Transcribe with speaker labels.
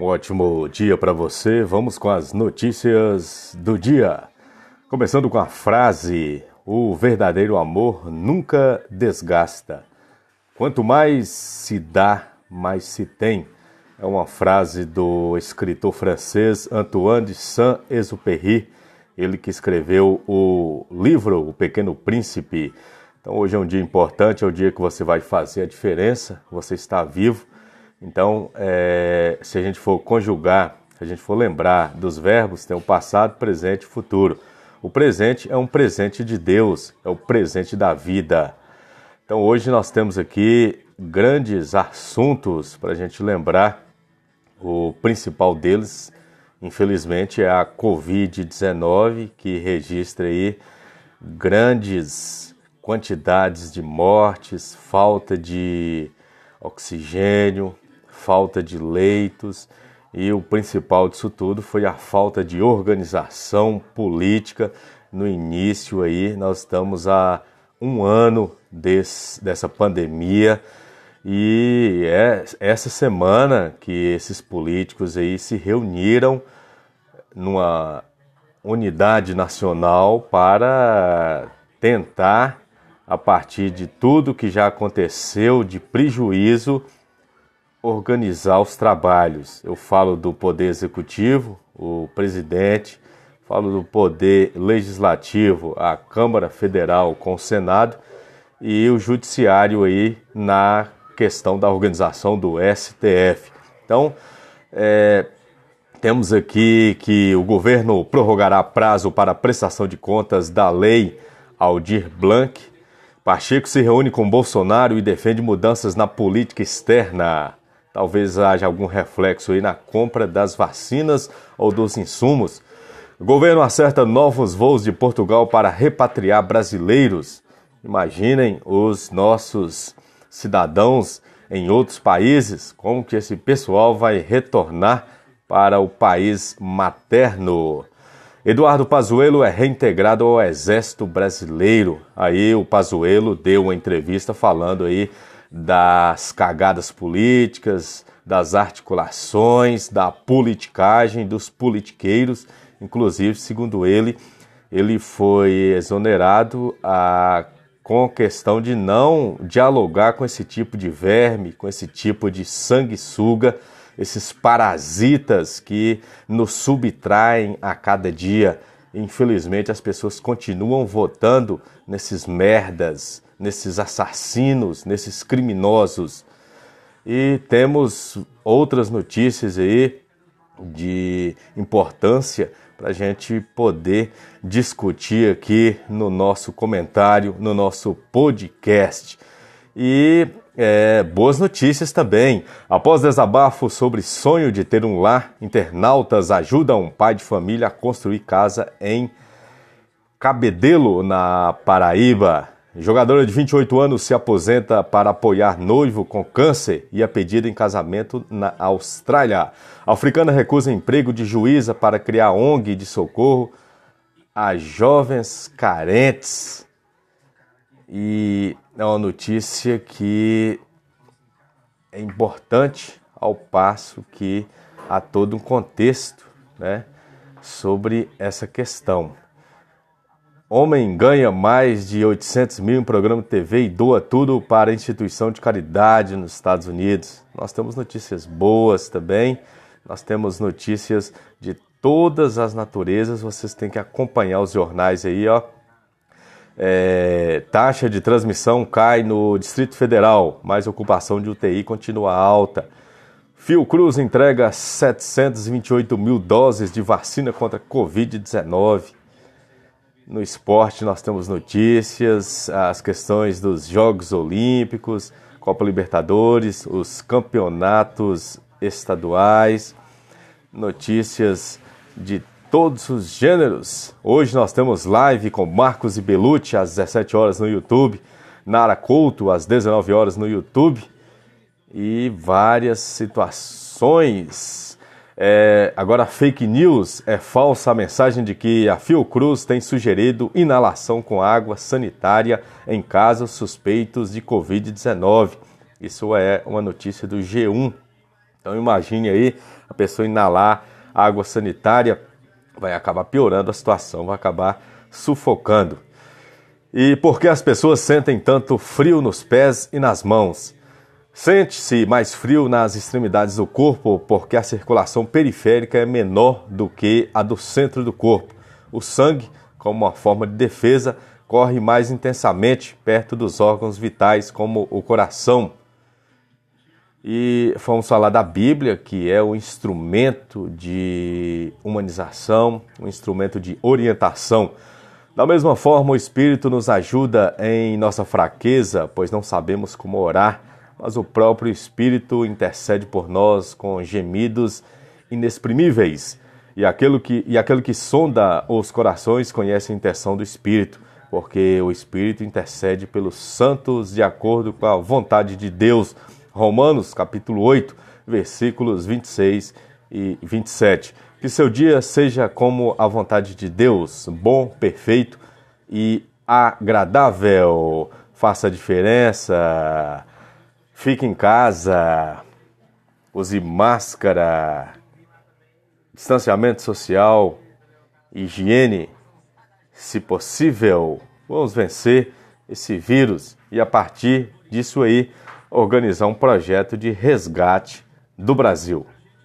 Speaker 1: Um ótimo dia para você. Vamos com as notícias do dia. Começando com a frase: O verdadeiro amor nunca desgasta. Quanto mais se dá, mais se tem. É uma frase do escritor francês Antoine de Saint-Exupéry, ele que escreveu o livro O Pequeno Príncipe. Então hoje é um dia importante, é o dia que você vai fazer a diferença, você está vivo então, é, se a gente for conjugar, se a gente for lembrar dos verbos, tem o passado, presente e futuro. O presente é um presente de Deus, é o presente da vida. Então, hoje nós temos aqui grandes assuntos para a gente lembrar. O principal deles, infelizmente, é a Covid-19, que registra aí grandes quantidades de mortes, falta de oxigênio, falta de leitos e o principal disso tudo foi a falta de organização política. No início aí, nós estamos há um ano desse, dessa pandemia e é essa semana que esses políticos aí se reuniram numa unidade nacional para tentar, a partir de tudo que já aconteceu de prejuízo, organizar os trabalhos. Eu falo do poder executivo, o presidente, falo do poder legislativo, a Câmara Federal com o Senado e o judiciário aí na questão da organização do STF. Então, é, temos aqui que o governo prorrogará prazo para prestação de contas da lei Aldir Blanc. Pacheco se reúne com Bolsonaro e defende mudanças na política externa. Talvez haja algum reflexo aí na compra das vacinas ou dos insumos. O governo acerta novos voos de Portugal para repatriar brasileiros. Imaginem os nossos cidadãos em outros países, como que esse pessoal vai retornar para o país materno. Eduardo Pazuello é reintegrado ao Exército Brasileiro. Aí o Pazuello deu uma entrevista falando aí das cagadas políticas, das articulações, da politicagem, dos politiqueiros. Inclusive, segundo ele, ele foi exonerado a, com a questão de não dialogar com esse tipo de verme, com esse tipo de sanguessuga, esses parasitas que nos subtraem a cada dia. Infelizmente, as pessoas continuam votando nesses merdas, nesses assassinos, nesses criminosos. E temos outras notícias aí de importância para a gente poder discutir aqui no nosso comentário, no nosso podcast. E é, boas notícias também. Após desabafo sobre sonho de ter um lar, internautas ajudam um pai de família a construir casa em Cabedelo, na Paraíba. Jogadora de 28 anos se aposenta para apoiar noivo com câncer e é pedida em casamento na Austrália. A africana recusa emprego de juíza para criar ONG de socorro a jovens carentes. E é uma notícia que é importante ao passo que há todo um contexto né, sobre essa questão. Homem ganha mais de 800 mil em programa de TV e doa tudo para instituição de caridade nos Estados Unidos. Nós temos notícias boas também, nós temos notícias de todas as naturezas. Vocês têm que acompanhar os jornais aí, ó. É, taxa de transmissão cai no Distrito Federal, mas ocupação de UTI continua alta. Fiocruz entrega 728 mil doses de vacina contra Covid-19. No esporte nós temos notícias, as questões dos Jogos Olímpicos, Copa Libertadores, os campeonatos estaduais, notícias de todos os gêneros. Hoje nós temos live com Marcos e Belucci às 17 horas no YouTube, Nara Couto às 19 horas no YouTube e várias situações é, agora, fake news é falsa a mensagem de que a Fiocruz tem sugerido inalação com água sanitária em casos suspeitos de Covid-19. Isso é uma notícia do G1. Então imagine aí a pessoa inalar água sanitária, vai acabar piorando a situação, vai acabar sufocando. E por que as pessoas sentem tanto frio nos pés e nas mãos? Sente-se mais frio nas extremidades do corpo porque a circulação periférica é menor do que a do centro do corpo. O sangue, como uma forma de defesa, corre mais intensamente perto dos órgãos vitais, como o coração. E vamos falar da Bíblia, que é o instrumento de humanização, um instrumento de orientação. Da mesma forma, o Espírito nos ajuda em nossa fraqueza, pois não sabemos como orar mas o próprio Espírito intercede por nós com gemidos inexprimíveis. E aquele que, e aquele que sonda os corações conhece a intenção do Espírito, porque o Espírito intercede pelos santos de acordo com a vontade de Deus. Romanos capítulo 8, versículos 26 e 27. Que seu dia seja como a vontade de Deus, bom, perfeito e agradável. Faça a diferença Fique em casa, use máscara, distanciamento social, higiene. Se possível, vamos vencer esse vírus e a partir disso aí organizar um projeto de resgate do Brasil.